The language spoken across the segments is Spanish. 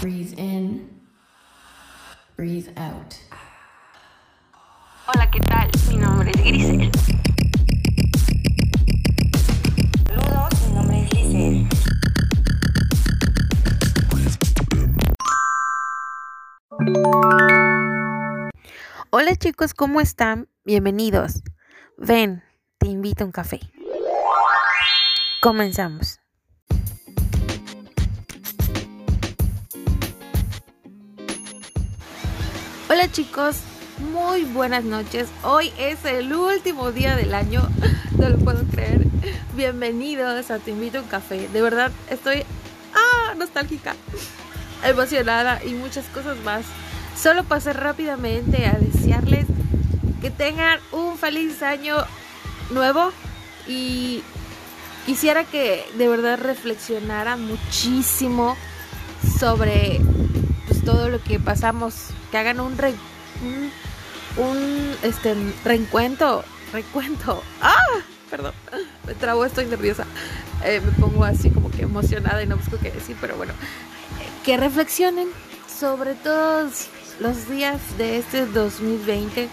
Breathe in, breathe out. Hola, ¿qué tal? Mi nombre es Grisel. Saludos, mi nombre es Lice. Hola chicos, ¿cómo están? Bienvenidos. Ven, te invito a un café. Comenzamos. Hola chicos, muy buenas noches. Hoy es el último día del año, no lo puedo creer. Bienvenidos a Te invito a un café. De verdad, estoy ah, nostálgica, emocionada y muchas cosas más. Solo pasé rápidamente a desearles que tengan un feliz año nuevo y quisiera que de verdad reflexionaran muchísimo sobre todo lo que pasamos, que hagan un re, un, este reencuentro, recuento. ¡Ah! Perdón, me trabo, estoy nerviosa. Eh, me pongo así como que emocionada y no busco qué decir, pero bueno, que reflexionen sobre todos los días de este 2020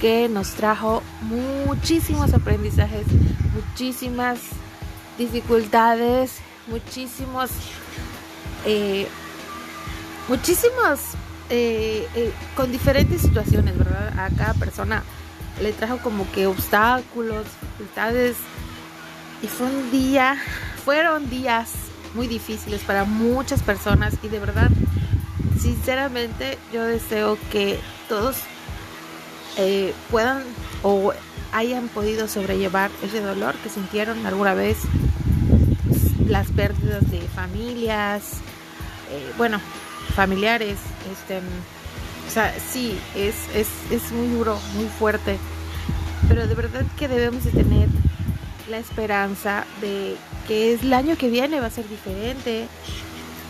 que nos trajo muchísimos aprendizajes, muchísimas dificultades, muchísimos, eh, muchísimos, eh, eh, con diferentes situaciones, ¿verdad? A cada persona le trajo como que obstáculos, dificultades, y fue un día, fueron días muy difíciles para muchas personas y de verdad, sinceramente, yo deseo que todos eh, puedan o hayan podido sobrellevar ese dolor que sintieron alguna vez, las pérdidas de familias, eh, bueno, familiares, este, o sea, sí, es, es, es muy duro, muy fuerte, pero de verdad que debemos de tener la esperanza de que el año que viene va a ser diferente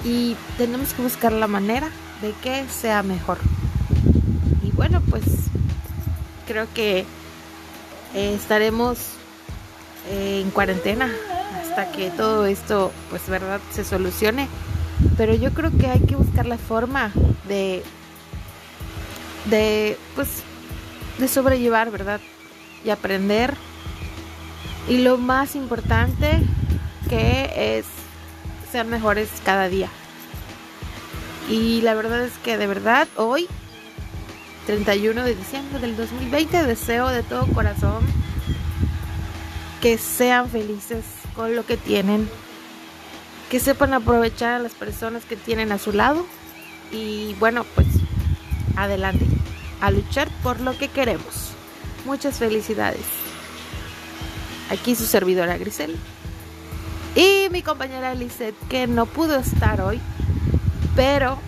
y tenemos que buscar la manera de que sea mejor. Y bueno, pues creo que eh, estaremos eh, en cuarentena hasta que todo esto, pues verdad, se solucione. Pero yo creo que hay que buscar la forma de, de, pues, de sobrellevar, ¿verdad? Y aprender. Y lo más importante que es ser mejores cada día. Y la verdad es que de verdad hoy 31 de diciembre del 2020. Deseo de todo corazón que sean felices con lo que tienen, que sepan aprovechar a las personas que tienen a su lado y bueno, pues adelante, a luchar por lo que queremos. Muchas felicidades. Aquí su servidora Grisel y mi compañera Lisette que no pudo estar hoy, pero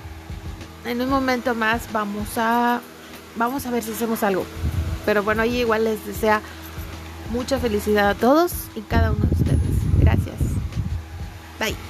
en un momento más vamos a vamos a ver si hacemos algo. Pero bueno, ahí igual les desea mucha felicidad a todos y cada uno de ustedes. Gracias. Bye.